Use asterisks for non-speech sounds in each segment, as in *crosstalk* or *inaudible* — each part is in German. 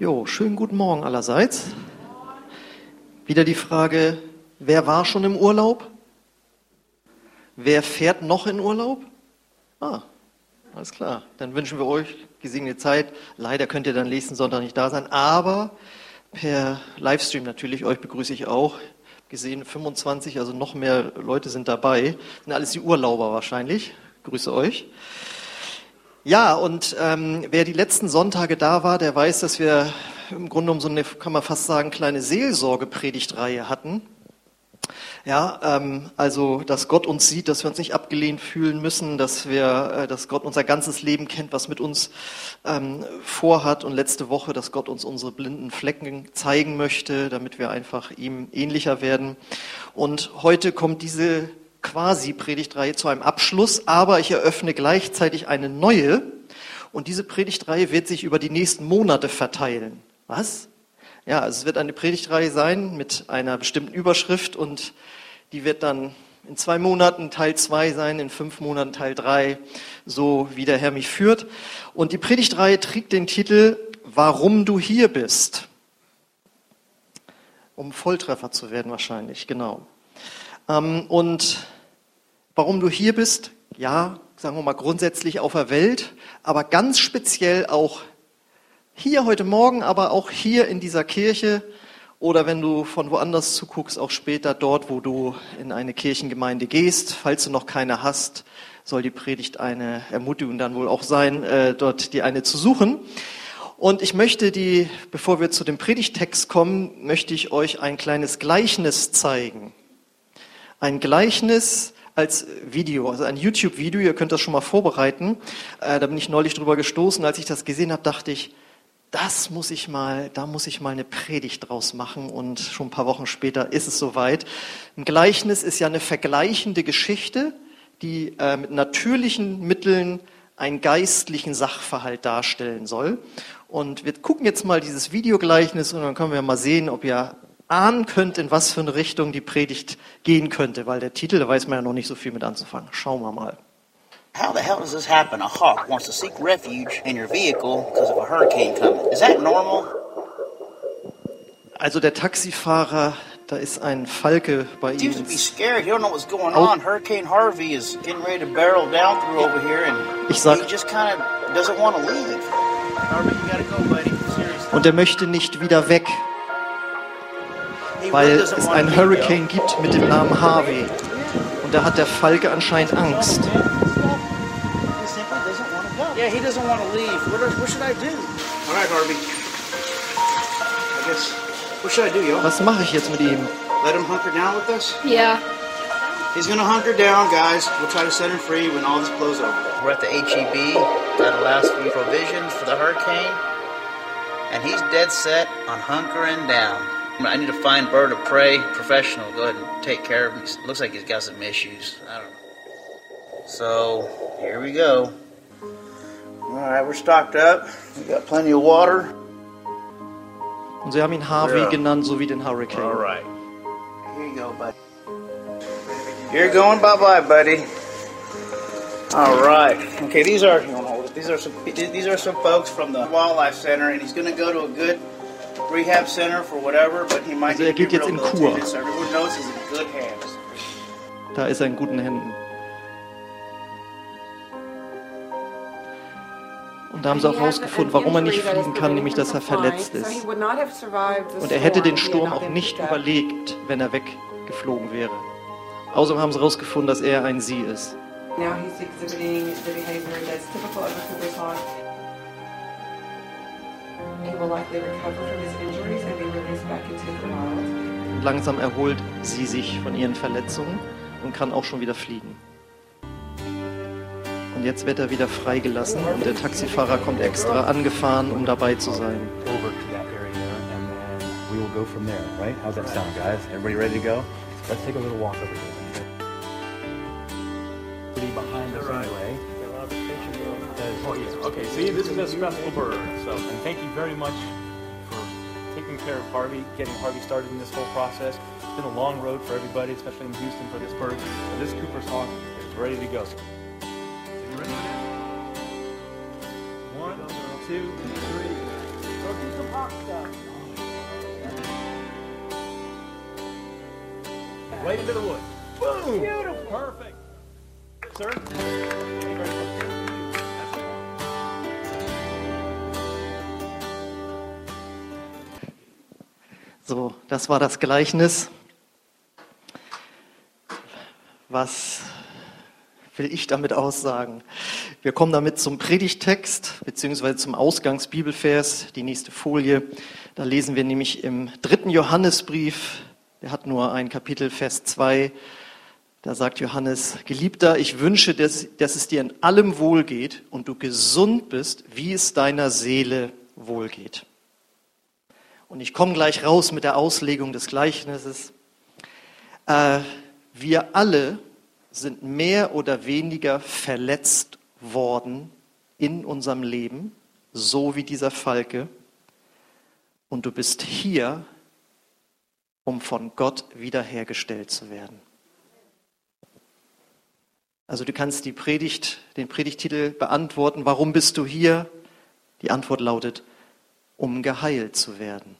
Jo, schönen guten Morgen allerseits. Wieder die Frage, wer war schon im Urlaub? Wer fährt noch in Urlaub? Ah, alles klar. Dann wünschen wir euch gesegnete Zeit. Leider könnt ihr dann nächsten Sonntag nicht da sein, aber per Livestream natürlich. Euch begrüße ich auch. Gesehen 25, also noch mehr Leute sind dabei. Sind alles die Urlauber wahrscheinlich. Grüße euch. Ja, und ähm, wer die letzten Sonntage da war, der weiß, dass wir im Grunde um so eine, kann man fast sagen, kleine Seelsorge-Predigtreihe hatten. Ja, ähm, also, dass Gott uns sieht, dass wir uns nicht abgelehnt fühlen müssen, dass wir, äh, dass Gott unser ganzes Leben kennt, was mit uns ähm, vorhat. Und letzte Woche, dass Gott uns unsere blinden Flecken zeigen möchte, damit wir einfach ihm ähnlicher werden. Und heute kommt diese quasi Predigtreihe zu einem Abschluss, aber ich eröffne gleichzeitig eine neue und diese Predigtreihe wird sich über die nächsten Monate verteilen. Was? Ja, also es wird eine Predigtreihe sein mit einer bestimmten Überschrift und die wird dann in zwei Monaten Teil zwei sein, in fünf Monaten Teil drei, so wie der Herr mich führt. Und die Predigtreihe trägt den Titel Warum du hier bist. Um Volltreffer zu werden wahrscheinlich, genau. Ähm, und warum du hier bist, ja, sagen wir mal grundsätzlich auf der Welt, aber ganz speziell auch hier heute Morgen, aber auch hier in dieser Kirche oder wenn du von woanders zuguckst, auch später dort, wo du in eine Kirchengemeinde gehst. Falls du noch keine hast, soll die Predigt eine Ermutigung dann wohl auch sein, äh, dort die eine zu suchen. Und ich möchte die, bevor wir zu dem Predigtext kommen, möchte ich euch ein kleines Gleichnis zeigen ein Gleichnis als Video, also ein YouTube-Video, ihr könnt das schon mal vorbereiten. Äh, da bin ich neulich drüber gestoßen, als ich das gesehen habe, dachte ich, das muss ich mal, da muss ich mal eine Predigt draus machen und schon ein paar Wochen später ist es soweit. Ein Gleichnis ist ja eine vergleichende Geschichte, die äh, mit natürlichen Mitteln einen geistlichen Sachverhalt darstellen soll. Und wir gucken jetzt mal dieses Videogleichnis und dann können wir mal sehen, ob ihr ahnen könnt, in was für eine Richtung die Predigt gehen könnte, weil der Titel, da weiß man ja noch nicht so viel mit anzufangen. Schauen wir mal. How the hell does this happen? A hawk wants to seek refuge in your vehicle because of a hurricane coming. Is that normal? Also der Taxifahrer, da ist ein Falke bei ihm. Seems to be scared. He don't know what's going on. Hurricane Harvey is getting ready to barrel down through over here, and Ich sag- he just kind of doesn't want to leave. Harvey, you gotta go, buddy. Seriously. Und er möchte nicht wieder weg, weil es einen Hurricane gibt mit dem Namen Harvey. Und da hat der Falke anscheinend Angst. He simply doesn't want to go. Yeah, he doesn't want to leave. What, what should I do? All right, Harvey. I guess. What should I do, yo? Was mache ich jetzt mit ihm? Let him hunker down with us? Yeah. He's gonna hunker down, guys. We'll try to set him free when all this blows over. We're at the HEB. That'll last for provisions for the hurricane. And he's dead set on hunkering down. I need to find Bird of Prey professional. Go ahead and take care of him. Looks like he's got some issues. I don't know. So here we go. All right, we're stocked up. We got plenty of water. Und sie haben ihn Harvey genannt, so wie den Hurricane. All right. Here you go, buddy. You're going bye bye, buddy. All right. Okay, these are you wanna hold it? these are some these are some folks from the wildlife center, and he's going to go to a good rehab center for whatever, but he might Also er geht jetzt in Kur. So everyone knows he's in good hands. Da ist er in guten Händen. Und da haben sie auch herausgefunden, warum er nicht fliegen kann, nämlich dass er verletzt ist. Und er hätte den Sturm auch nicht überlebt, wenn er weggeflogen wäre. Außerdem haben sie herausgefunden, dass er ein Sie ist. Now he's exhibiting the behavior that's typical of a Cooper's langsam erholt sie sich von ihren Verletzungen und kann auch schon wieder fliegen. Und jetzt wird er wieder freigelassen und der Taxifahrer kommt extra angefahren, um dabei zu sein. over Okay, see, this is a stressful bird. So, and thank you very much for taking care of Harvey, getting Harvey started in this whole process. It's been a long road for everybody, especially in Houston for this bird. But this Cooper's hawk is ready to go. You ready? One, two, three, go. do some pop stuff. Right into the wood. Boom! Beautiful. Perfect. Sir? So, das war das Gleichnis. Was will ich damit aussagen? Wir kommen damit zum Predigtext beziehungsweise zum Ausgangsbibelvers, die nächste Folie. Da lesen wir nämlich im dritten Johannesbrief, der hat nur ein Kapitel, Vers 2. Da sagt Johannes, Geliebter, ich wünsche, dass, dass es dir in allem wohlgeht und du gesund bist, wie es deiner Seele wohlgeht. Und ich komme gleich raus mit der Auslegung des Gleichnisses. Äh, wir alle sind mehr oder weniger verletzt worden in unserem Leben, so wie dieser Falke. Und du bist hier, um von Gott wiederhergestellt zu werden. Also du kannst die Predigt, den Predigtitel beantworten, warum bist du hier? Die Antwort lautet, um geheilt zu werden.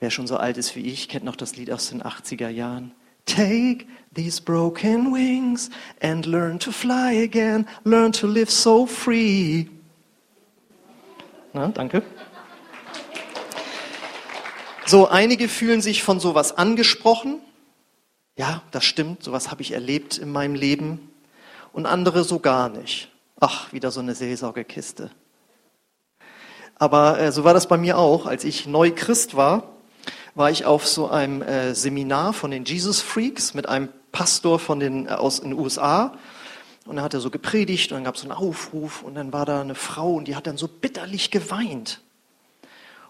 Wer schon so alt ist wie ich, kennt noch das Lied aus den 80er Jahren. Take these broken wings and learn to fly again, learn to live so free. Na, danke. So, einige fühlen sich von sowas angesprochen. Ja, das stimmt, sowas habe ich erlebt in meinem Leben. Und andere so gar nicht. Ach, wieder so eine Seelsorgekiste. Aber äh, so war das bei mir auch. Als ich neu Christ war, war ich auf so einem äh, Seminar von den Jesus Freaks mit einem Pastor von den, äh, aus den USA. Und er hat er so gepredigt und dann gab es so einen Aufruf und dann war da eine Frau und die hat dann so bitterlich geweint.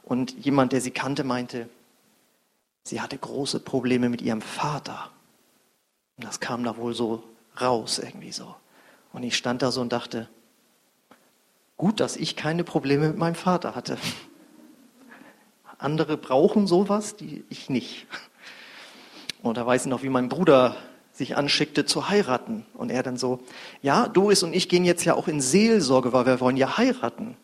Und jemand, der sie kannte, meinte, sie hatte große Probleme mit ihrem Vater. Und das kam da wohl so raus irgendwie so. Und ich stand da so und dachte, gut, dass ich keine Probleme mit meinem Vater hatte. Andere brauchen sowas, die ich nicht. Und da weiß ich noch, wie mein Bruder sich anschickte zu heiraten. Und er dann so, ja, Doris und ich gehen jetzt ja auch in Seelsorge, weil wir wollen ja heiraten.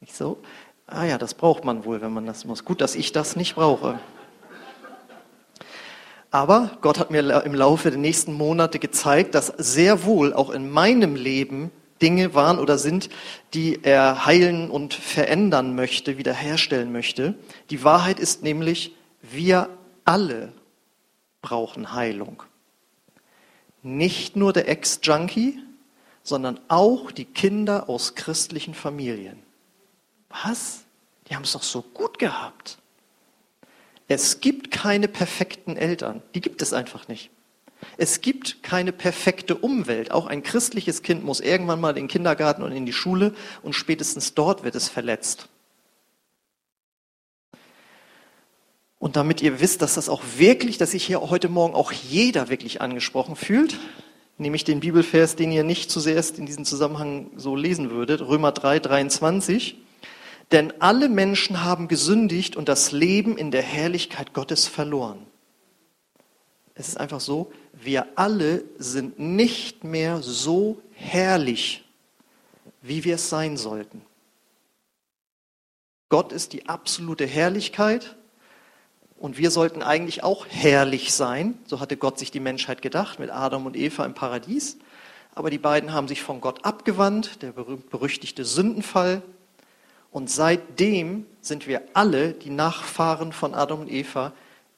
Ich so, ah ja, das braucht man wohl, wenn man das muss. Gut, dass ich das nicht brauche. Aber Gott hat mir im Laufe der nächsten Monate gezeigt, dass sehr wohl auch in meinem Leben Dinge waren oder sind, die er heilen und verändern möchte, wiederherstellen möchte. Die Wahrheit ist nämlich, wir alle brauchen Heilung. Nicht nur der Ex-Junkie, sondern auch die Kinder aus christlichen Familien. Was? Die haben es doch so gut gehabt. Es gibt keine perfekten Eltern. Die gibt es einfach nicht. Es gibt keine perfekte Umwelt. Auch ein christliches Kind muss irgendwann mal in den Kindergarten und in die Schule und spätestens dort wird es verletzt. Und damit ihr wisst, dass das auch wirklich, dass sich hier heute Morgen auch jeder wirklich angesprochen fühlt, nehme ich den Bibelvers, den ihr nicht zuerst in diesem Zusammenhang so lesen würdet, Römer 3, 23. Denn alle Menschen haben gesündigt und das Leben in der Herrlichkeit Gottes verloren. Es ist einfach so, wir alle sind nicht mehr so herrlich, wie wir es sein sollten. Gott ist die absolute Herrlichkeit und wir sollten eigentlich auch herrlich sein. So hatte Gott sich die Menschheit gedacht mit Adam und Eva im Paradies. Aber die beiden haben sich von Gott abgewandt, der berüchtigte Sündenfall. Und seitdem sind wir alle, die Nachfahren von Adam und Eva,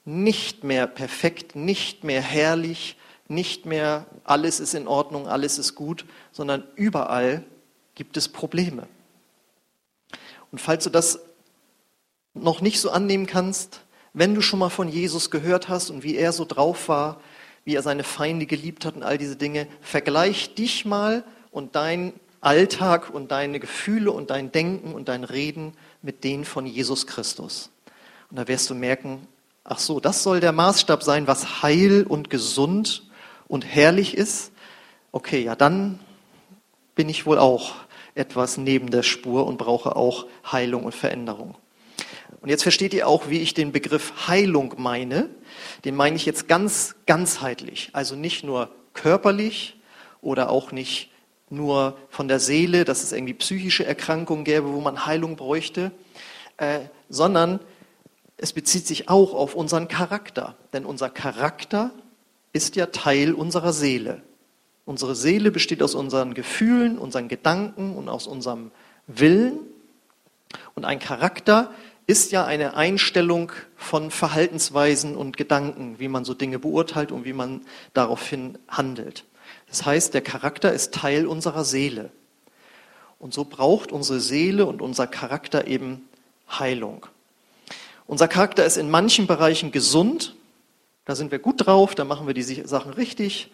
nicht mehr perfekt, nicht mehr herrlich, nicht mehr alles ist in Ordnung, alles ist gut, sondern überall gibt es Probleme. Und falls du das noch nicht so annehmen kannst, wenn du schon mal von Jesus gehört hast und wie er so drauf war, wie er seine Feinde geliebt hat und all diese Dinge, vergleich dich mal und dein Alltag und deine Gefühle und dein Denken und dein Reden mit denen von Jesus Christus. Und da wirst du merken, Ach so, das soll der Maßstab sein, was heil und gesund und herrlich ist. Okay, ja, dann bin ich wohl auch etwas neben der Spur und brauche auch Heilung und Veränderung. Und jetzt versteht ihr auch, wie ich den Begriff Heilung meine. Den meine ich jetzt ganz ganzheitlich. Also nicht nur körperlich oder auch nicht nur von der Seele, dass es irgendwie psychische Erkrankungen gäbe, wo man Heilung bräuchte, äh, sondern es bezieht sich auch auf unseren Charakter. Denn unser Charakter ist ja Teil unserer Seele. Unsere Seele besteht aus unseren Gefühlen, unseren Gedanken und aus unserem Willen. Und ein Charakter ist ja eine Einstellung von Verhaltensweisen und Gedanken, wie man so Dinge beurteilt und wie man daraufhin handelt. Das heißt, der Charakter ist Teil unserer Seele. Und so braucht unsere Seele und unser Charakter eben Heilung. Unser Charakter ist in manchen Bereichen gesund, da sind wir gut drauf, da machen wir die Sachen richtig,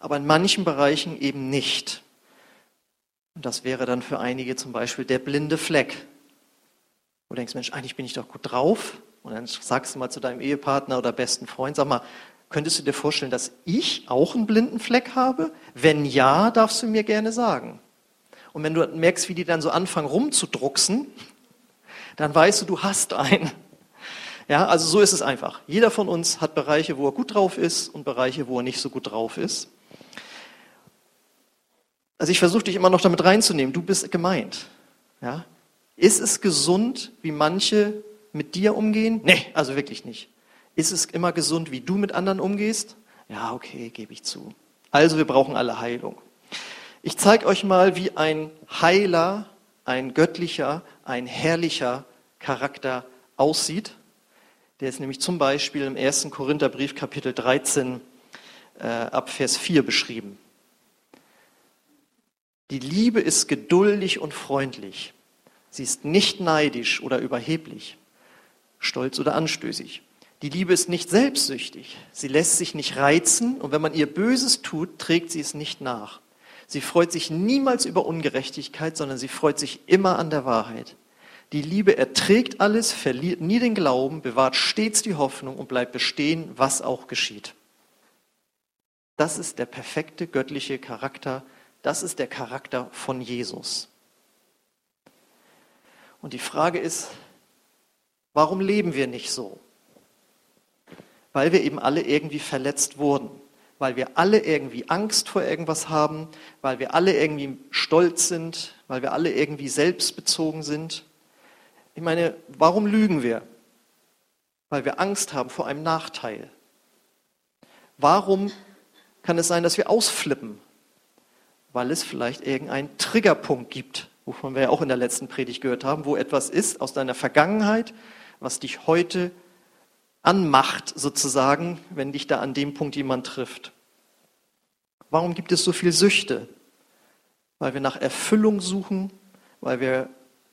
aber in manchen Bereichen eben nicht. Und das wäre dann für einige zum Beispiel der blinde Fleck. Wo du denkst, Mensch, eigentlich bin ich doch gut drauf. Und dann sagst du mal zu deinem Ehepartner oder besten Freund, sag mal, könntest du dir vorstellen, dass ich auch einen blinden Fleck habe? Wenn ja, darfst du mir gerne sagen. Und wenn du merkst, wie die dann so anfangen rumzudrucksen, dann weißt du, du hast einen. Ja, also so ist es einfach. Jeder von uns hat Bereiche, wo er gut drauf ist und Bereiche, wo er nicht so gut drauf ist. Also ich versuche dich immer noch damit reinzunehmen. Du bist gemeint. Ja? Ist es gesund, wie manche mit dir umgehen? Nee, also wirklich nicht. Ist es immer gesund, wie du mit anderen umgehst? Ja, okay, gebe ich zu. Also wir brauchen alle Heilung. Ich zeige euch mal, wie ein heiler, ein göttlicher, ein herrlicher Charakter aussieht. Der ist nämlich zum Beispiel im 1. Korintherbrief Kapitel 13 äh, ab Vers 4 beschrieben. Die Liebe ist geduldig und freundlich. Sie ist nicht neidisch oder überheblich, stolz oder anstößig. Die Liebe ist nicht selbstsüchtig. Sie lässt sich nicht reizen und wenn man ihr Böses tut, trägt sie es nicht nach. Sie freut sich niemals über Ungerechtigkeit, sondern sie freut sich immer an der Wahrheit. Die Liebe erträgt alles, verliert nie den Glauben, bewahrt stets die Hoffnung und bleibt bestehen, was auch geschieht. Das ist der perfekte göttliche Charakter das ist der Charakter von Jesus. Und die Frage ist, warum leben wir nicht so? Weil wir eben alle irgendwie verletzt wurden, weil wir alle irgendwie Angst vor irgendwas haben, weil wir alle irgendwie stolz sind, weil wir alle irgendwie selbstbezogen sind. Ich meine, warum lügen wir? Weil wir Angst haben vor einem Nachteil. Warum kann es sein, dass wir ausflippen? weil es vielleicht irgendeinen Triggerpunkt gibt, wovon wir ja auch in der letzten Predigt gehört haben, wo etwas ist aus deiner Vergangenheit, was dich heute anmacht, sozusagen, wenn dich da an dem Punkt jemand trifft. Warum gibt es so viel Süchte? Weil wir nach Erfüllung suchen, weil wir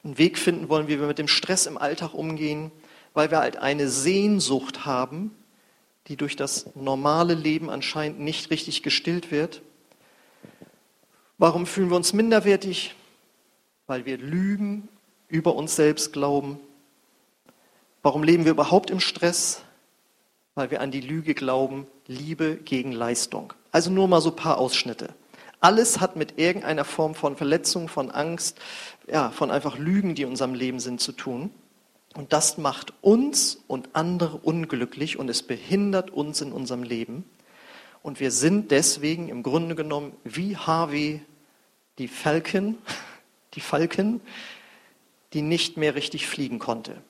einen Weg finden wollen, wie wir mit dem Stress im Alltag umgehen, weil wir halt eine Sehnsucht haben, die durch das normale Leben anscheinend nicht richtig gestillt wird. Warum fühlen wir uns minderwertig? Weil wir Lügen über uns selbst glauben. Warum leben wir überhaupt im Stress? Weil wir an die Lüge glauben, Liebe gegen Leistung. Also nur mal so ein paar Ausschnitte. Alles hat mit irgendeiner Form von Verletzung, von Angst, ja, von einfach Lügen, die in unserem Leben sind, zu tun. Und das macht uns und andere unglücklich und es behindert uns in unserem Leben. Und wir sind deswegen im Grunde genommen wie Harvey die Falken, *laughs* die Falken, die nicht mehr richtig fliegen konnte.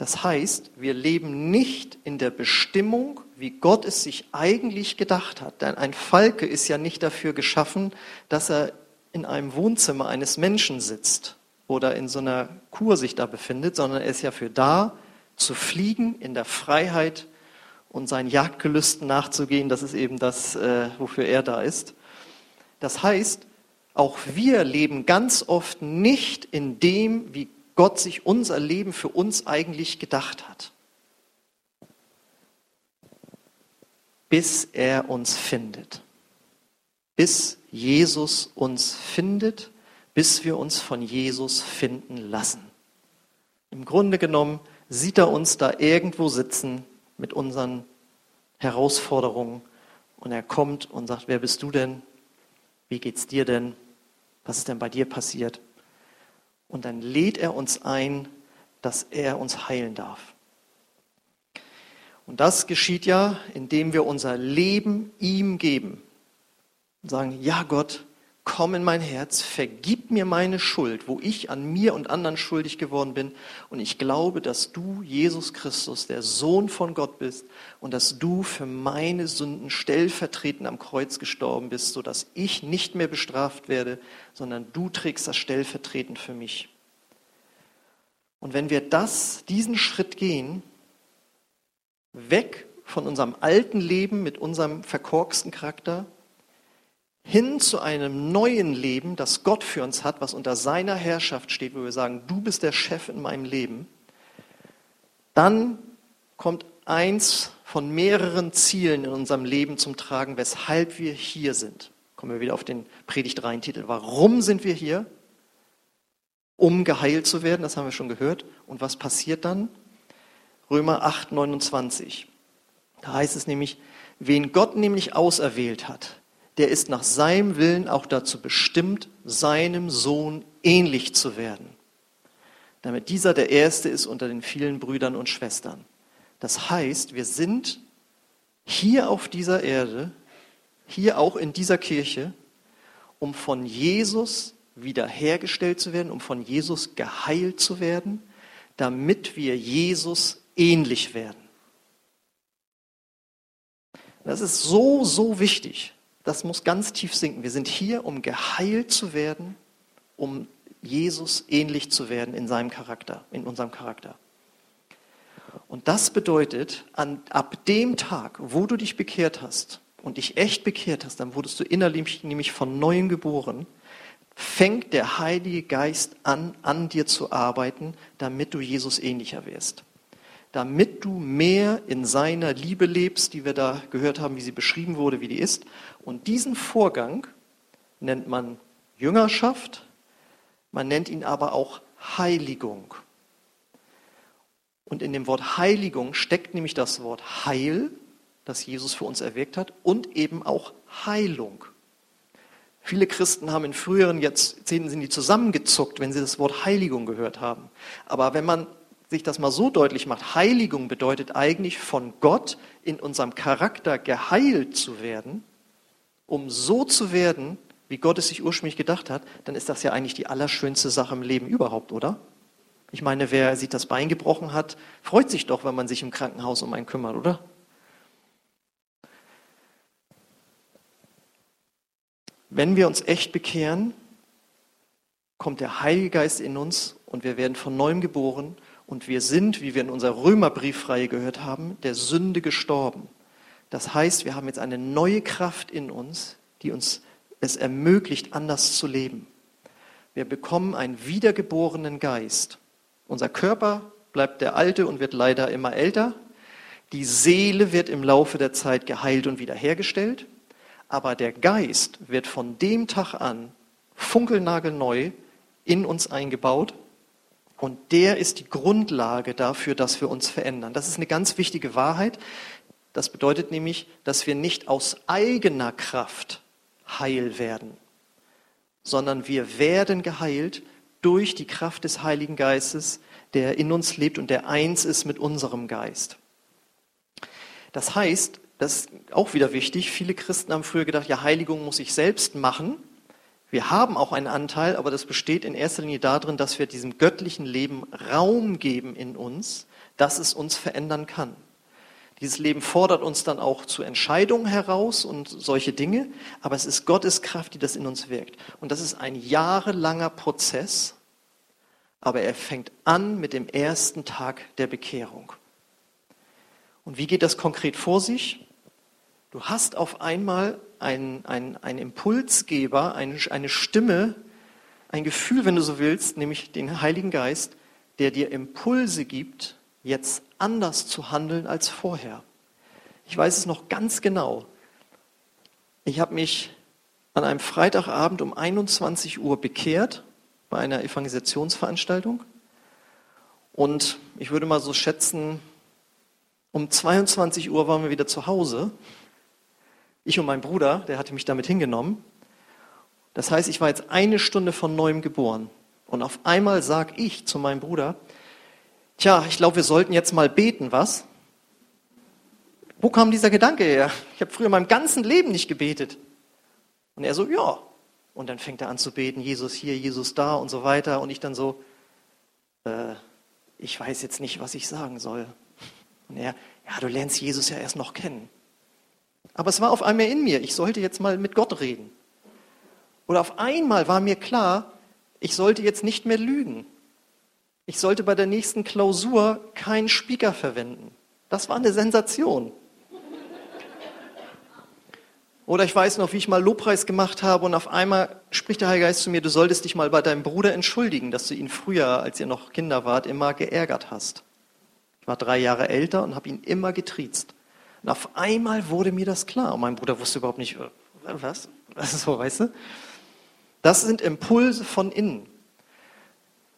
Das heißt, wir leben nicht in der Bestimmung, wie Gott es sich eigentlich gedacht hat. Denn ein Falke ist ja nicht dafür geschaffen, dass er in einem Wohnzimmer eines Menschen sitzt oder in so einer Kur sich da befindet, sondern er ist ja für da, zu fliegen in der Freiheit und seinen Jagdgelüsten nachzugehen. Das ist eben das, äh, wofür er da ist. Das heißt, auch wir leben ganz oft nicht in dem, wie Gott sich unser Leben für uns eigentlich gedacht hat. Bis er uns findet. Bis Jesus uns findet, bis wir uns von Jesus finden lassen. Im Grunde genommen sieht er uns da irgendwo sitzen mit unseren Herausforderungen und er kommt und sagt, wer bist du denn? Wie geht's dir denn? Was ist denn bei dir passiert? Und dann lädt er uns ein, dass er uns heilen darf. Und das geschieht ja, indem wir unser Leben ihm geben. und sagen, ja Gott, komm in mein Herz, vergib mir meine Schuld, wo ich an mir und anderen schuldig geworden bin. Und ich glaube, dass du, Jesus Christus, der Sohn von Gott bist und dass du für meine Sünden stellvertretend am Kreuz gestorben bist, sodass ich nicht mehr bestraft werde, sondern du trägst das stellvertretend für mich. Und wenn wir das, diesen Schritt gehen, weg von unserem alten Leben mit unserem verkorksten Charakter, hin zu einem neuen Leben, das Gott für uns hat, was unter seiner Herrschaft steht, wo wir sagen, du bist der Chef in meinem Leben, dann kommt eins von mehreren Zielen in unserem Leben zum Tragen, weshalb wir hier sind. Kommen wir wieder auf den Predigt-Rein-Titel. Warum sind wir hier? Um geheilt zu werden, das haben wir schon gehört. Und was passiert dann? Römer 8, 29. Da heißt es nämlich, wen Gott nämlich auserwählt hat, der ist nach seinem Willen auch dazu bestimmt, seinem Sohn ähnlich zu werden, damit dieser der Erste ist unter den vielen Brüdern und Schwestern. Das heißt, wir sind hier auf dieser Erde, hier auch in dieser Kirche, um von Jesus wiederhergestellt zu werden, um von Jesus geheilt zu werden, damit wir Jesus ähnlich werden. Das ist so, so wichtig das muss ganz tief sinken. Wir sind hier, um geheilt zu werden, um Jesus ähnlich zu werden in seinem Charakter, in unserem Charakter. Und das bedeutet, an, ab dem Tag, wo du dich bekehrt hast und dich echt bekehrt hast, dann wurdest du innerlich nämlich von neuem geboren, fängt der Heilige Geist an, an dir zu arbeiten, damit du Jesus ähnlicher wirst damit du mehr in seiner Liebe lebst, die wir da gehört haben, wie sie beschrieben wurde, wie die ist. Und diesen Vorgang nennt man Jüngerschaft, man nennt ihn aber auch Heiligung. Und in dem Wort Heiligung steckt nämlich das Wort Heil, das Jesus für uns erwirkt hat, und eben auch Heilung. Viele Christen haben in früheren Jahrzehnten sind die zusammengezuckt, wenn sie das Wort Heiligung gehört haben. Aber wenn man sich das mal so deutlich macht, Heiligung bedeutet eigentlich von Gott in unserem Charakter geheilt zu werden, um so zu werden, wie Gott es sich ursprünglich gedacht hat, dann ist das ja eigentlich die allerschönste Sache im Leben überhaupt, oder? Ich meine, wer sich das Bein gebrochen hat, freut sich doch, wenn man sich im Krankenhaus um einen kümmert, oder? Wenn wir uns echt bekehren, kommt der Heilige Geist in uns und wir werden von neuem geboren und wir sind, wie wir in unserer Römerbriefreihe gehört haben, der Sünde gestorben. Das heißt, wir haben jetzt eine neue Kraft in uns, die uns es ermöglicht, anders zu leben. Wir bekommen einen wiedergeborenen Geist. Unser Körper bleibt der alte und wird leider immer älter. Die Seele wird im Laufe der Zeit geheilt und wiederhergestellt. Aber der Geist wird von dem Tag an funkelnagelneu in uns eingebaut und der ist die Grundlage dafür, dass wir uns verändern. Das ist eine ganz wichtige Wahrheit. Das bedeutet nämlich, dass wir nicht aus eigener Kraft heil werden, sondern wir werden geheilt durch die Kraft des Heiligen Geistes, der in uns lebt und der eins ist mit unserem Geist. Das heißt, das ist auch wieder wichtig, viele Christen haben früher gedacht, ja, Heiligung muss ich selbst machen. Wir haben auch einen Anteil, aber das besteht in erster Linie darin, dass wir diesem göttlichen Leben Raum geben in uns, dass es uns verändern kann. Dieses Leben fordert uns dann auch zu Entscheidungen heraus und solche Dinge, aber es ist Gottes Kraft, die das in uns wirkt. Und das ist ein jahrelanger Prozess, aber er fängt an mit dem ersten Tag der Bekehrung. Und wie geht das konkret vor sich? Du hast auf einmal einen, einen, einen Impulsgeber, eine, eine Stimme, ein Gefühl, wenn du so willst, nämlich den Heiligen Geist, der dir Impulse gibt, jetzt anders zu handeln als vorher. Ich weiß es noch ganz genau. Ich habe mich an einem Freitagabend um 21 Uhr bekehrt bei einer Evangelisationsveranstaltung. Und ich würde mal so schätzen, um 22 Uhr waren wir wieder zu Hause. Ich und mein Bruder, der hatte mich damit hingenommen. Das heißt, ich war jetzt eine Stunde von neuem geboren. Und auf einmal sag ich zu meinem Bruder, tja, ich glaube, wir sollten jetzt mal beten, was? Wo kam dieser Gedanke her? Ich habe früher in meinem ganzen Leben nicht gebetet. Und er so, ja. Und dann fängt er an zu beten, Jesus hier, Jesus da und so weiter. Und ich dann so, äh, ich weiß jetzt nicht, was ich sagen soll. Und er, ja, du lernst Jesus ja erst noch kennen. Aber es war auf einmal in mir, ich sollte jetzt mal mit Gott reden. Oder auf einmal war mir klar, ich sollte jetzt nicht mehr lügen. Ich sollte bei der nächsten Klausur keinen Speaker verwenden. Das war eine Sensation. Oder ich weiß noch, wie ich mal Lobpreis gemacht habe und auf einmal spricht der Heilige Geist zu mir, du solltest dich mal bei deinem Bruder entschuldigen, dass du ihn früher, als ihr noch Kinder wart, immer geärgert hast. Ich war drei Jahre älter und habe ihn immer getriezt. Und auf einmal wurde mir das klar. Und mein Bruder wusste überhaupt nicht, äh, was? *laughs* So, weißt du? Das sind Impulse von innen.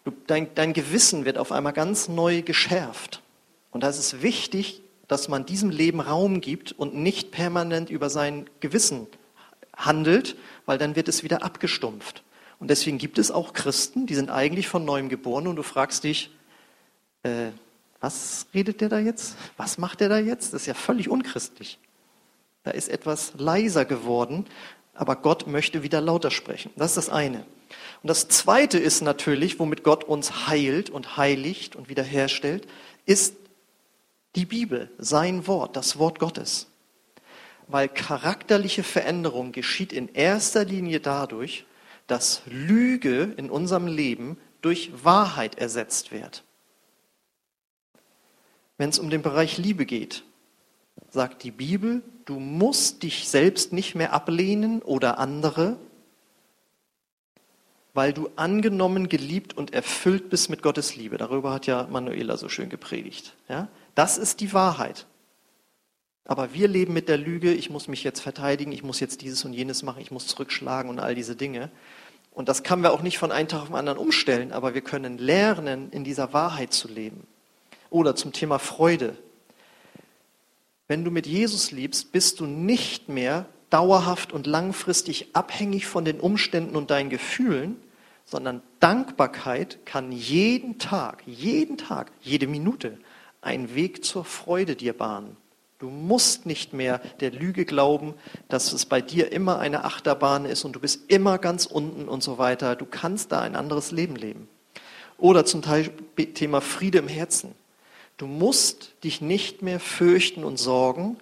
Du, dein, dein Gewissen wird auf einmal ganz neu geschärft. Und da ist es wichtig, dass man diesem Leben Raum gibt und nicht permanent über sein Gewissen handelt, weil dann wird es wieder abgestumpft. Und deswegen gibt es auch Christen, die sind eigentlich von neuem geboren und du fragst dich, äh, was redet der da jetzt? Was macht der da jetzt? Das ist ja völlig unchristlich. Da ist etwas leiser geworden, aber Gott möchte wieder lauter sprechen. Das ist das eine. Und das zweite ist natürlich, womit Gott uns heilt und heiligt und wiederherstellt, ist die Bibel, sein Wort, das Wort Gottes. Weil charakterliche Veränderung geschieht in erster Linie dadurch, dass Lüge in unserem Leben durch Wahrheit ersetzt wird. Wenn es um den Bereich Liebe geht, sagt die Bibel, du musst dich selbst nicht mehr ablehnen oder andere, weil du angenommen, geliebt und erfüllt bist mit Gottes Liebe. Darüber hat ja Manuela so schön gepredigt. Ja? Das ist die Wahrheit. Aber wir leben mit der Lüge, ich muss mich jetzt verteidigen, ich muss jetzt dieses und jenes machen, ich muss zurückschlagen und all diese Dinge. Und das können wir auch nicht von einem Tag auf den anderen umstellen, aber wir können lernen, in dieser Wahrheit zu leben. Oder zum Thema Freude. Wenn du mit Jesus liebst, bist du nicht mehr dauerhaft und langfristig abhängig von den Umständen und deinen Gefühlen, sondern Dankbarkeit kann jeden Tag, jeden Tag, jede Minute einen Weg zur Freude dir bahnen. Du musst nicht mehr der Lüge glauben, dass es bei dir immer eine Achterbahn ist und du bist immer ganz unten und so weiter. Du kannst da ein anderes Leben leben. Oder zum Teil Thema Friede im Herzen. Du musst dich nicht mehr fürchten und sorgen,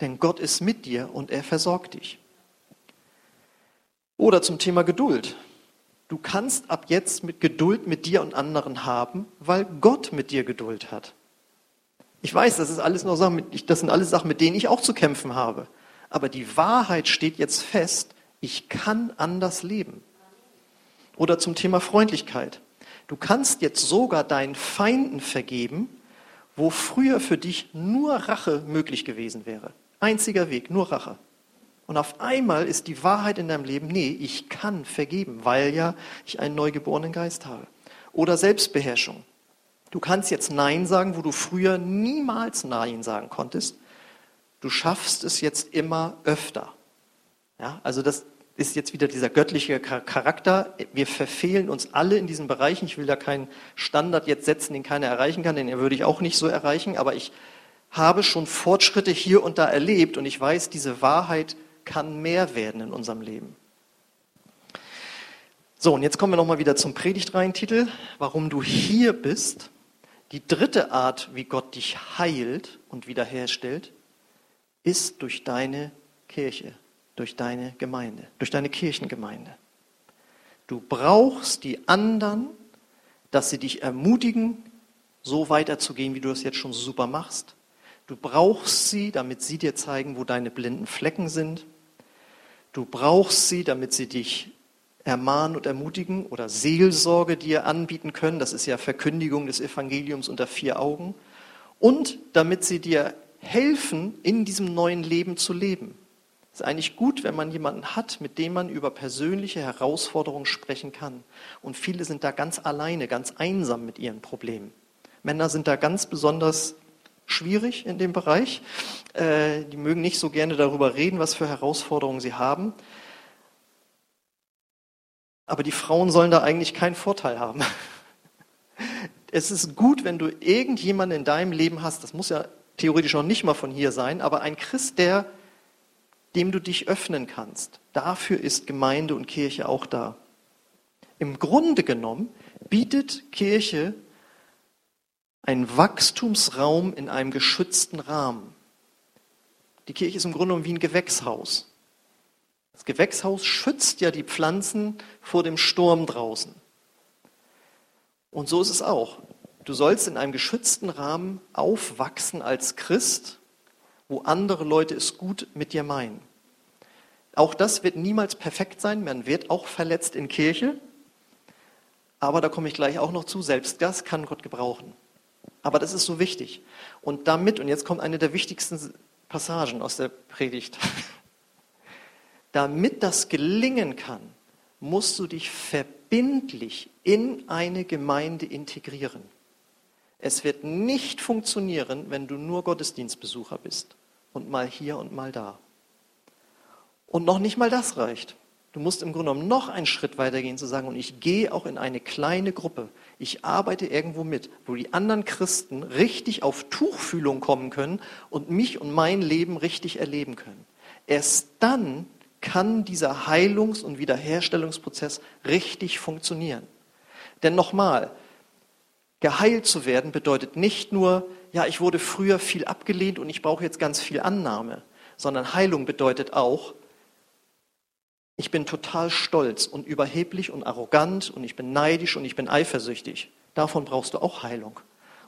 denn Gott ist mit dir und er versorgt dich. Oder zum Thema Geduld. Du kannst ab jetzt mit Geduld mit dir und anderen haben, weil Gott mit dir Geduld hat. Ich weiß, das ist alles noch Sachen, das sind alles Sachen, mit denen ich auch zu kämpfen habe. Aber die Wahrheit steht jetzt fest, ich kann anders leben. Oder zum Thema Freundlichkeit. Du kannst jetzt sogar deinen Feinden vergeben, wo früher für dich nur Rache möglich gewesen wäre. Einziger Weg, nur Rache. Und auf einmal ist die Wahrheit in deinem Leben, nee, ich kann vergeben, weil ja ich einen neugeborenen Geist habe. Oder Selbstbeherrschung. Du kannst jetzt Nein sagen, wo du früher niemals Nein sagen konntest. Du schaffst es jetzt immer öfter. Ja, also das ist jetzt wieder dieser göttliche Charakter. Wir verfehlen uns alle in diesen Bereichen. Ich will da keinen Standard jetzt setzen, den keiner erreichen kann, den würde ich auch nicht so erreichen. Aber ich habe schon Fortschritte hier und da erlebt und ich weiß, diese Wahrheit kann mehr werden in unserem Leben. So, und jetzt kommen wir nochmal wieder zum Predigtreihentitel, warum du hier bist. Die dritte Art, wie Gott dich heilt und wiederherstellt, ist durch deine Kirche, durch deine Gemeinde, durch deine Kirchengemeinde. Du brauchst die anderen, dass sie dich ermutigen, so weiterzugehen, wie du das jetzt schon super machst. Du brauchst sie, damit sie dir zeigen, wo deine blinden Flecken sind. Du brauchst sie, damit sie dich ermahnen und ermutigen oder Seelsorge dir anbieten können. Das ist ja Verkündigung des Evangeliums unter vier Augen. Und damit sie dir helfen, in diesem neuen Leben zu leben. Es ist eigentlich gut, wenn man jemanden hat, mit dem man über persönliche Herausforderungen sprechen kann. Und viele sind da ganz alleine, ganz einsam mit ihren Problemen. Männer sind da ganz besonders schwierig in dem Bereich. Äh, die mögen nicht so gerne darüber reden, was für Herausforderungen sie haben. Aber die Frauen sollen da eigentlich keinen Vorteil haben. *laughs* Es ist gut, wenn du irgendjemanden in deinem Leben hast, das muss ja theoretisch noch nicht mal von hier sein, aber ein Christ, der dem du dich öffnen kannst. Dafür ist Gemeinde und Kirche auch da. Im Grunde genommen bietet Kirche einen Wachstumsraum in einem geschützten Rahmen. Die Kirche ist im Grunde genommen wie ein Gewächshaus. Das Gewächshaus schützt ja die Pflanzen vor dem Sturm draußen. Und so ist es auch. Du sollst in einem geschützten Rahmen aufwachsen als Christ, wo andere Leute es gut mit dir meinen. Auch das wird niemals perfekt sein. Man wird auch verletzt in Kirche. Aber da komme ich gleich auch noch zu. Selbst das kann Gott gebrauchen. Aber das ist so wichtig. Und damit, und jetzt kommt eine der wichtigsten Passagen aus der Predigt. *laughs* Damit das gelingen kann, musst du dich verbindlich in eine Gemeinde integrieren. Es wird nicht funktionieren, wenn du nur Gottesdienstbesucher bist und mal hier und mal da. Und noch nicht mal das reicht. Du musst im Grunde genommen noch einen Schritt weitergehen, zu sagen, und ich gehe auch in eine kleine Gruppe. Ich arbeite irgendwo mit, wo die anderen Christen richtig auf Tuchfühlung kommen können und mich und mein Leben richtig erleben können. Erst dann kann dieser Heilungs- und Wiederherstellungsprozess richtig funktionieren. Denn nochmal, geheilt zu werden bedeutet nicht nur, ja, ich wurde früher viel abgelehnt und ich brauche jetzt ganz viel Annahme, sondern Heilung bedeutet auch, ich bin total stolz und überheblich und arrogant und ich bin neidisch und ich bin eifersüchtig. Davon brauchst du auch Heilung.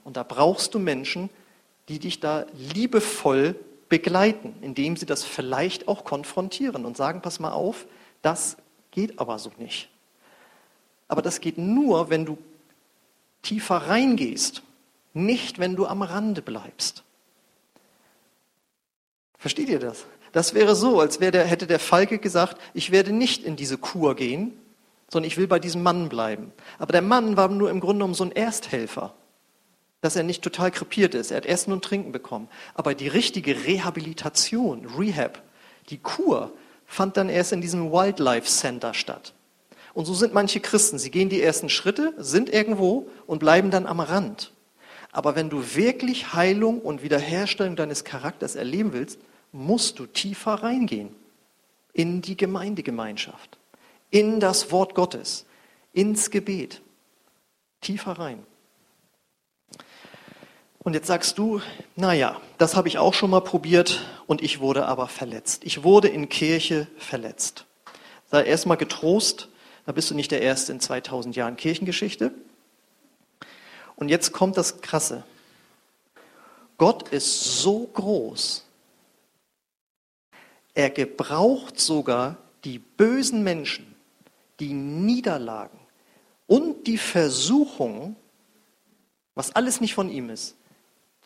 Und da brauchst du Menschen, die dich da liebevoll begleiten, indem sie das vielleicht auch konfrontieren und sagen, pass mal auf, das geht aber so nicht. Aber das geht nur, wenn du tiefer reingehst, nicht wenn du am Rande bleibst. Versteht ihr das? Das wäre so, als der, hätte der Falke gesagt, ich werde nicht in diese Kur gehen, sondern ich will bei diesem Mann bleiben. Aber der Mann war nur im Grunde genommen so ein Ersthelfer dass er nicht total krepiert ist. Er hat Essen und Trinken bekommen. Aber die richtige Rehabilitation, Rehab, die Kur, fand dann erst in diesem Wildlife Center statt. Und so sind manche Christen. Sie gehen die ersten Schritte, sind irgendwo und bleiben dann am Rand. Aber wenn du wirklich Heilung und Wiederherstellung deines Charakters erleben willst, musst du tiefer reingehen in die Gemeindegemeinschaft, in das Wort Gottes, ins Gebet. Tiefer rein. Und jetzt sagst du, naja, das habe ich auch schon mal probiert und ich wurde aber verletzt. Ich wurde in Kirche verletzt. Sei erstmal getrost, da bist du nicht der Erste in 2000 Jahren Kirchengeschichte. Und jetzt kommt das Krasse. Gott ist so groß. Er gebraucht sogar die bösen Menschen, die Niederlagen und die Versuchungen, was alles nicht von ihm ist,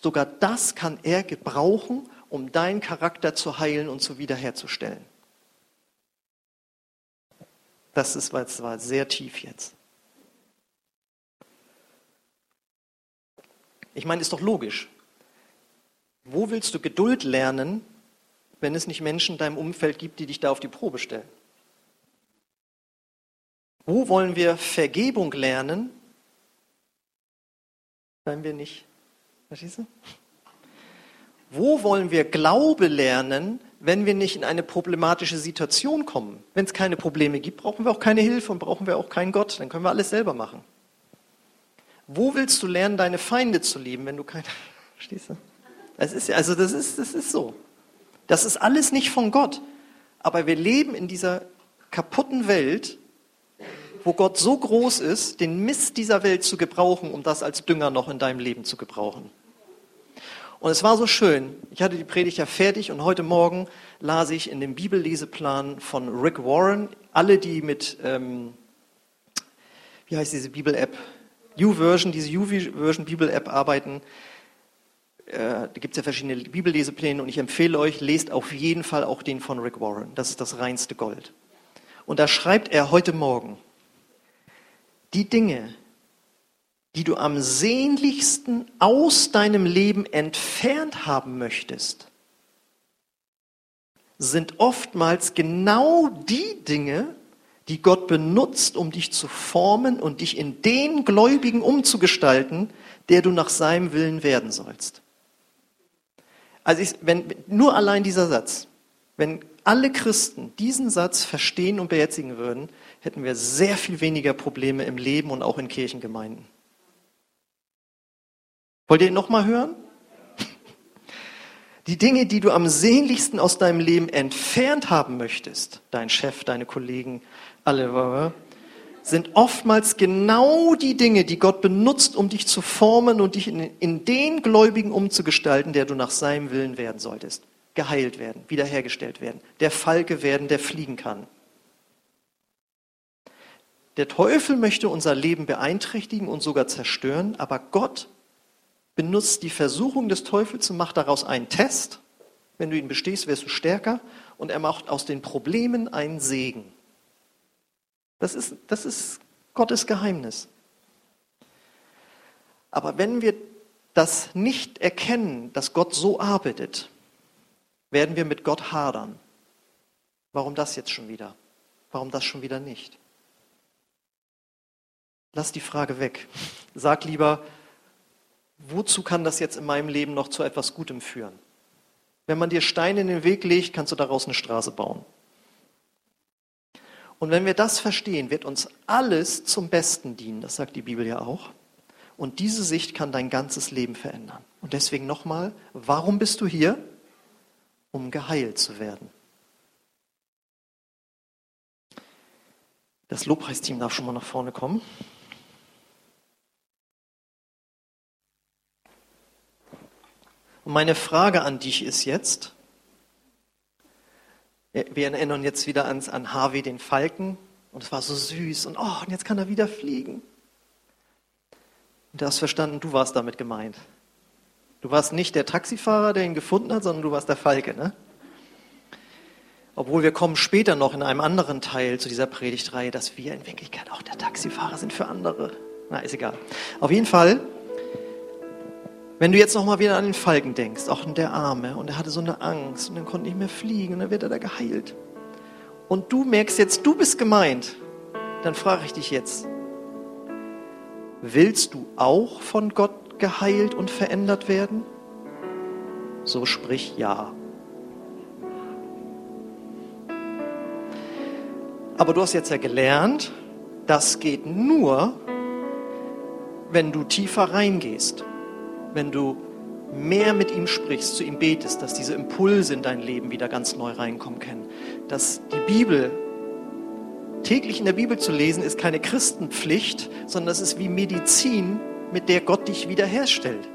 Sogar das kann er gebrauchen, um deinen Charakter zu heilen und zu wiederherzustellen. Das ist das war sehr tief jetzt. Ich meine, ist doch logisch. Wo willst du Geduld lernen, wenn es nicht Menschen in deinem Umfeld gibt, die dich da auf die Probe stellen? Wo wollen wir Vergebung lernen, wenn wir nicht Verstehst du? Wo wollen wir Glaube lernen, wenn wir nicht in eine problematische Situation kommen? Wenn es keine Probleme gibt, brauchen wir auch keine Hilfe und brauchen wir auch keinen Gott. Dann können wir alles selber machen. Wo willst du lernen, deine Feinde zu lieben, wenn du keine. *laughs* Verstehst du? Das ist, also das ist, das ist so. Das ist alles nicht von Gott. Aber wir leben in dieser kaputten Welt, wo Gott so groß ist, den Mist dieser Welt zu gebrauchen, um das als Dünger noch in deinem Leben zu gebrauchen. Und es war so schön. Ich hatte die Predigt ja fertig und heute Morgen las ich in dem Bibelleseplan von Rick Warren, alle, die mit, ähm, wie heißt diese Bibel-App? U-Version, diese U-Version Bibel-App arbeiten. Äh, da gibt es ja verschiedene Bibellesepläne und ich empfehle euch, lest auf jeden Fall auch den von Rick Warren. Das ist das reinste Gold. Und da schreibt er heute Morgen, die Dinge, die du am sehnlichsten aus deinem Leben entfernt haben möchtest, sind oftmals genau die Dinge, die Gott benutzt, um dich zu formen und dich in den Gläubigen umzugestalten, der du nach seinem Willen werden sollst. Also ich, wenn nur allein dieser Satz, wenn alle Christen diesen Satz verstehen und beherzigen würden, hätten wir sehr viel weniger Probleme im Leben und auch in Kirchengemeinden. Wollt ihr ihn nochmal hören? Die Dinge, die du am sehnlichsten aus deinem Leben entfernt haben möchtest, dein Chef, deine Kollegen, alle, sind oftmals genau die Dinge, die Gott benutzt, um dich zu formen und dich in, in den Gläubigen umzugestalten, der du nach seinem Willen werden solltest. Geheilt werden, wiederhergestellt werden, der Falke werden, der fliegen kann. Der Teufel möchte unser Leben beeinträchtigen und sogar zerstören, aber Gott benutzt die Versuchung des Teufels und macht daraus einen Test. Wenn du ihn bestehst, wirst du stärker und er macht aus den Problemen einen Segen. Das ist, das ist Gottes Geheimnis. Aber wenn wir das nicht erkennen, dass Gott so arbeitet, werden wir mit Gott hadern. Warum das jetzt schon wieder? Warum das schon wieder nicht? Lass die Frage weg. Sag lieber, wozu kann das jetzt in meinem Leben noch zu etwas Gutem führen? Wenn man dir Steine in den Weg legt, kannst du daraus eine Straße bauen. Und wenn wir das verstehen, wird uns alles zum Besten dienen, das sagt die Bibel ja auch. Und diese Sicht kann dein ganzes Leben verändern. Und deswegen nochmal, warum bist du hier? Um geheilt zu werden. Das Lobpreisteam darf schon mal nach vorne kommen. Und meine Frage an dich ist jetzt, wir erinnern jetzt wieder ans, an Harvey, den Falken. Und es war so süß. Und, oh, und jetzt kann er wieder fliegen. Und du hast verstanden, du warst damit gemeint. Du warst nicht der Taxifahrer, der ihn gefunden hat, sondern du warst der Falke, ne? Obwohl wir kommen später noch in einem anderen Teil zu dieser Predigtreihe, dass wir in Wirklichkeit auch der Taxifahrer sind für andere. Na, ist egal. Auf jeden Fall wenn du jetzt nochmal wieder an den Falken denkst, auch der Arme, und er hatte so eine Angst und er konnte nicht mehr fliegen und dann wird er da geheilt. Und du merkst jetzt, du bist gemeint, dann frage ich dich jetzt, willst du auch von Gott geheilt und verändert werden? So sprich ja. Aber du hast jetzt ja gelernt, das geht nur, wenn du tiefer reingehst wenn du mehr mit ihm sprichst, zu ihm betest, dass diese Impulse in dein Leben wieder ganz neu reinkommen können. Dass die Bibel, täglich in der Bibel zu lesen, ist keine Christenpflicht, sondern das ist wie Medizin, mit der Gott dich wiederherstellt.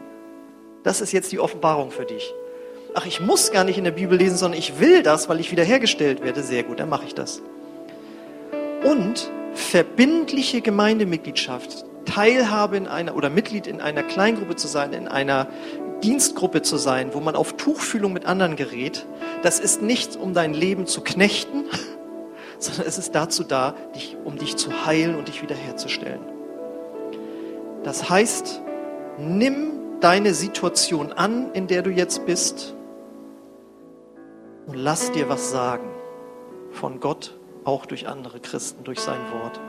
Das ist jetzt die Offenbarung für dich. Ach, ich muss gar nicht in der Bibel lesen, sondern ich will das, weil ich wiederhergestellt werde. Sehr gut, dann mache ich das. Und verbindliche Gemeindemitgliedschaft, Teilhabe in einer oder Mitglied in einer Kleingruppe zu sein, in einer Dienstgruppe zu sein, wo man auf Tuchfühlung mit anderen gerät, das ist nicht, um dein Leben zu knechten, *laughs* sondern es ist dazu da, dich, um dich zu heilen und dich wiederherzustellen. Das heißt, nimm deine Situation an, in der du jetzt bist, und lass dir was sagen von Gott, auch durch andere Christen, durch sein Wort.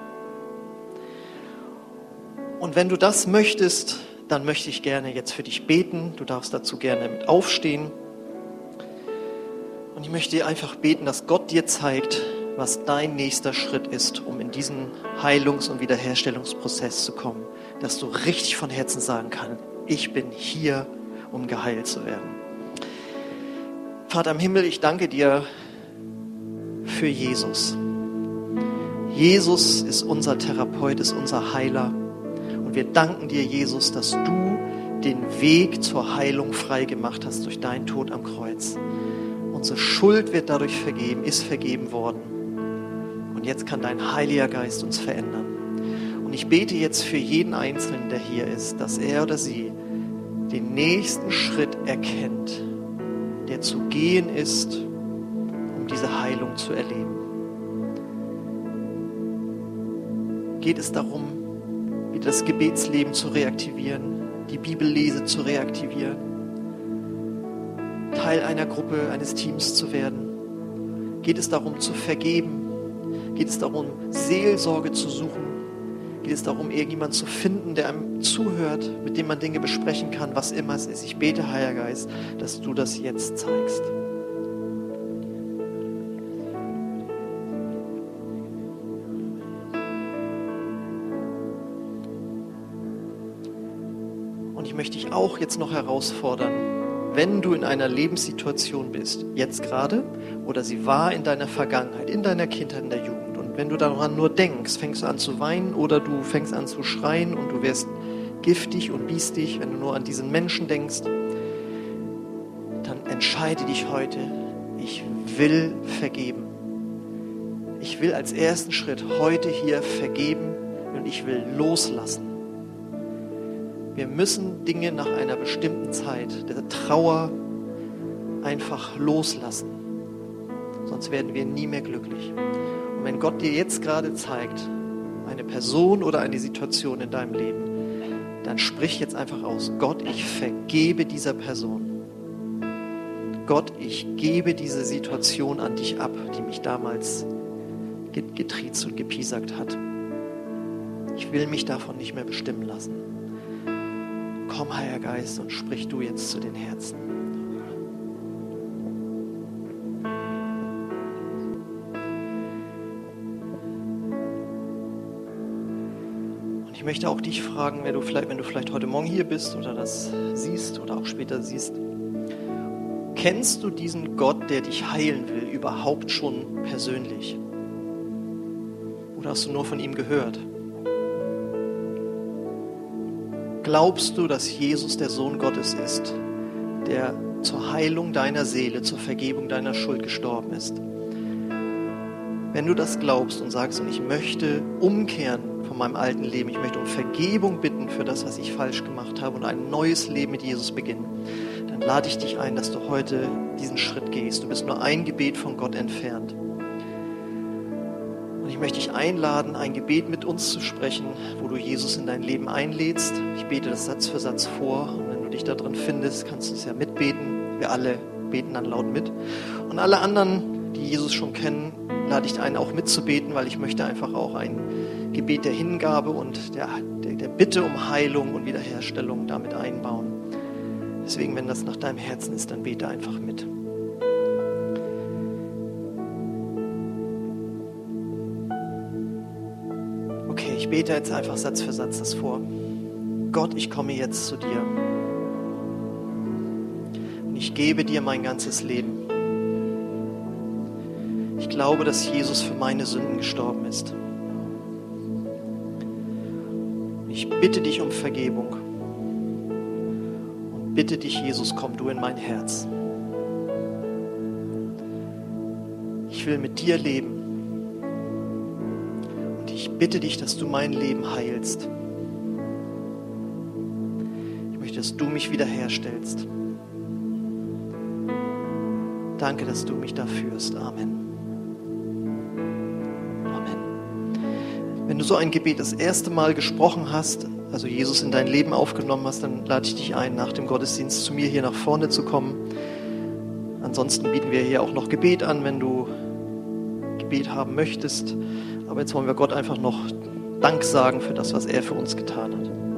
Und wenn du das möchtest, dann möchte ich gerne jetzt für dich beten. Du darfst dazu gerne mit aufstehen. Und ich möchte dir einfach beten, dass Gott dir zeigt, was dein nächster Schritt ist, um in diesen Heilungs- und Wiederherstellungsprozess zu kommen. Dass du richtig von Herzen sagen kannst, ich bin hier, um geheilt zu werden. Vater im Himmel, ich danke dir für Jesus. Jesus ist unser Therapeut, ist unser Heiler. Und wir danken dir, Jesus, dass du den Weg zur Heilung frei gemacht hast durch deinen Tod am Kreuz. Unsere Schuld wird dadurch vergeben, ist vergeben worden. Und jetzt kann dein Heiliger Geist uns verändern. Und ich bete jetzt für jeden Einzelnen, der hier ist, dass er oder sie den nächsten Schritt erkennt, der zu gehen ist, um diese Heilung zu erleben. Geht es darum, das Gebetsleben zu reaktivieren, die Bibellese zu reaktivieren, Teil einer Gruppe, eines Teams zu werden? Geht es darum zu vergeben? Geht es darum, Seelsorge zu suchen? Geht es darum, irgendjemanden zu finden, der einem zuhört, mit dem man Dinge besprechen kann, was immer es ist? Ich bete, Heiliger Geist, dass du das jetzt zeigst. Auch jetzt noch herausfordern, wenn du in einer Lebenssituation bist, jetzt gerade, oder sie war in deiner Vergangenheit, in deiner Kindheit, in der Jugend, und wenn du daran nur denkst, fängst du an zu weinen oder du fängst an zu schreien und du wirst giftig und biestig, wenn du nur an diesen Menschen denkst, dann entscheide dich heute, ich will vergeben. Ich will als ersten Schritt heute hier vergeben und ich will loslassen. Wir müssen Dinge nach einer bestimmten Zeit der Trauer einfach loslassen. Sonst werden wir nie mehr glücklich. Und wenn Gott dir jetzt gerade zeigt, eine Person oder eine Situation in deinem Leben, dann sprich jetzt einfach aus, Gott, ich vergebe dieser Person. Gott, ich gebe diese Situation an dich ab, die mich damals getriezt und gepiesackt hat. Ich will mich davon nicht mehr bestimmen lassen. Komm, Heiliger Geist, und sprich du jetzt zu den Herzen. Und ich möchte auch dich fragen, wenn du vielleicht, wenn du vielleicht heute Morgen hier bist oder das siehst oder auch später siehst, kennst du diesen Gott, der dich heilen will, überhaupt schon persönlich? Oder hast du nur von ihm gehört? Glaubst du, dass Jesus der Sohn Gottes ist, der zur Heilung deiner Seele, zur Vergebung deiner Schuld gestorben ist? Wenn du das glaubst und sagst, und ich möchte umkehren von meinem alten Leben, ich möchte um Vergebung bitten für das, was ich falsch gemacht habe und ein neues Leben mit Jesus beginnen, dann lade ich dich ein, dass du heute diesen Schritt gehst. Du bist nur ein Gebet von Gott entfernt möchte dich einladen, ein Gebet mit uns zu sprechen, wo du Jesus in dein Leben einlädst. Ich bete das Satz für Satz vor und wenn du dich da drin findest, kannst du es ja mitbeten. Wir alle beten dann laut mit. Und alle anderen, die Jesus schon kennen, lade ich ein, auch mitzubeten, weil ich möchte einfach auch ein Gebet der Hingabe und der, der, der Bitte um Heilung und Wiederherstellung damit einbauen. Deswegen, wenn das nach deinem Herzen ist, dann bete einfach mit. Bete jetzt einfach Satz für Satz das vor. Gott, ich komme jetzt zu dir. Und ich gebe dir mein ganzes Leben. Ich glaube, dass Jesus für meine Sünden gestorben ist. Ich bitte dich um Vergebung. Und bitte dich, Jesus, komm du in mein Herz. Ich will mit dir leben bitte dich, dass du mein Leben heilst. Ich möchte, dass du mich wiederherstellst. Danke, dass du mich da führst. Amen. Amen. Wenn du so ein Gebet das erste Mal gesprochen hast, also Jesus in dein Leben aufgenommen hast, dann lade ich dich ein, nach dem Gottesdienst zu mir hier nach vorne zu kommen. Ansonsten bieten wir hier auch noch Gebet an, wenn du Gebet haben möchtest. Aber jetzt wollen wir Gott einfach noch Dank sagen für das, was er für uns getan hat.